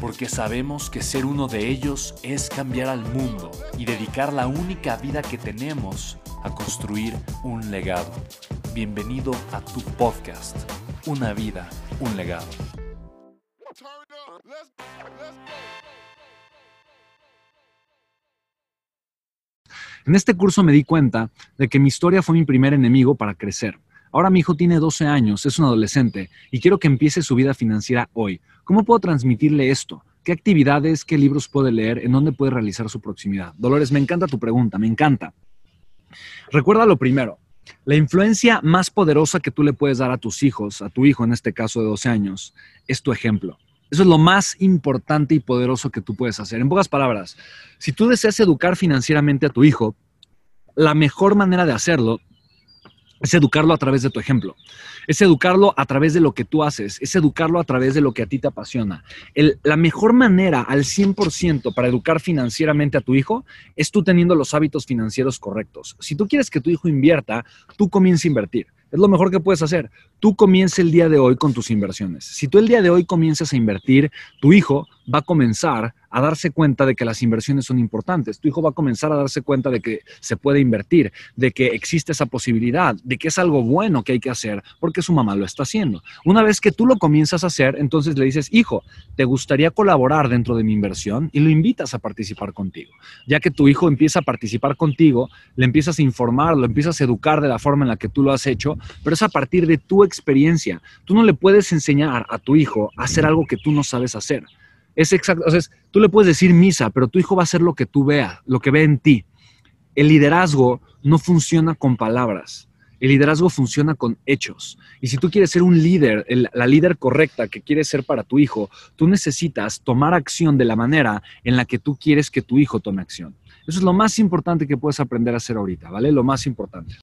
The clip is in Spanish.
porque sabemos que ser uno de ellos es cambiar al mundo y dedicar la única vida que tenemos a construir un legado. Bienvenido a tu podcast, Una vida, un legado. En este curso me di cuenta de que mi historia fue mi primer enemigo para crecer. Ahora mi hijo tiene 12 años, es un adolescente y quiero que empiece su vida financiera hoy. ¿Cómo puedo transmitirle esto? ¿Qué actividades, qué libros puede leer? ¿En dónde puede realizar su proximidad? Dolores, me encanta tu pregunta, me encanta. Recuerda lo primero, la influencia más poderosa que tú le puedes dar a tus hijos, a tu hijo en este caso de 12 años, es tu ejemplo. Eso es lo más importante y poderoso que tú puedes hacer. En pocas palabras, si tú deseas educar financieramente a tu hijo, la mejor manera de hacerlo es educarlo a través de tu ejemplo, es educarlo a través de lo que tú haces, es educarlo a través de lo que a ti te apasiona. la mejor manera al 100% para educar financieramente a tu hijo es tú teniendo los hábitos financieros correctos. Si tú quieres que tu hijo invierta, tú comienza a invertir. Es lo mejor que puedes hacer. Tú comienza el día de hoy con tus inversiones. Si tú el día de hoy comienzas a invertir, tu hijo va a comenzar a darse cuenta de que las inversiones son importantes. Tu hijo va a comenzar a darse cuenta de que se puede invertir, de que existe esa posibilidad, de que es algo bueno que hay que hacer porque su mamá lo está haciendo. Una vez que tú lo comienzas a hacer, entonces le dices, hijo, ¿te gustaría colaborar dentro de mi inversión? Y lo invitas a participar contigo. Ya que tu hijo empieza a participar contigo, le empiezas a informar, lo empiezas a educar de la forma en la que tú lo has hecho, pero es a partir de tu experiencia. Tú no le puedes enseñar a tu hijo a hacer algo que tú no sabes hacer. Es exacto, o sea, tú le puedes decir misa, pero tu hijo va a hacer lo que tú veas, lo que ve en ti. El liderazgo no funciona con palabras. El liderazgo funciona con hechos. Y si tú quieres ser un líder, la líder correcta que quieres ser para tu hijo, tú necesitas tomar acción de la manera en la que tú quieres que tu hijo tome acción. Eso es lo más importante que puedes aprender a hacer ahorita, ¿vale? Lo más importante.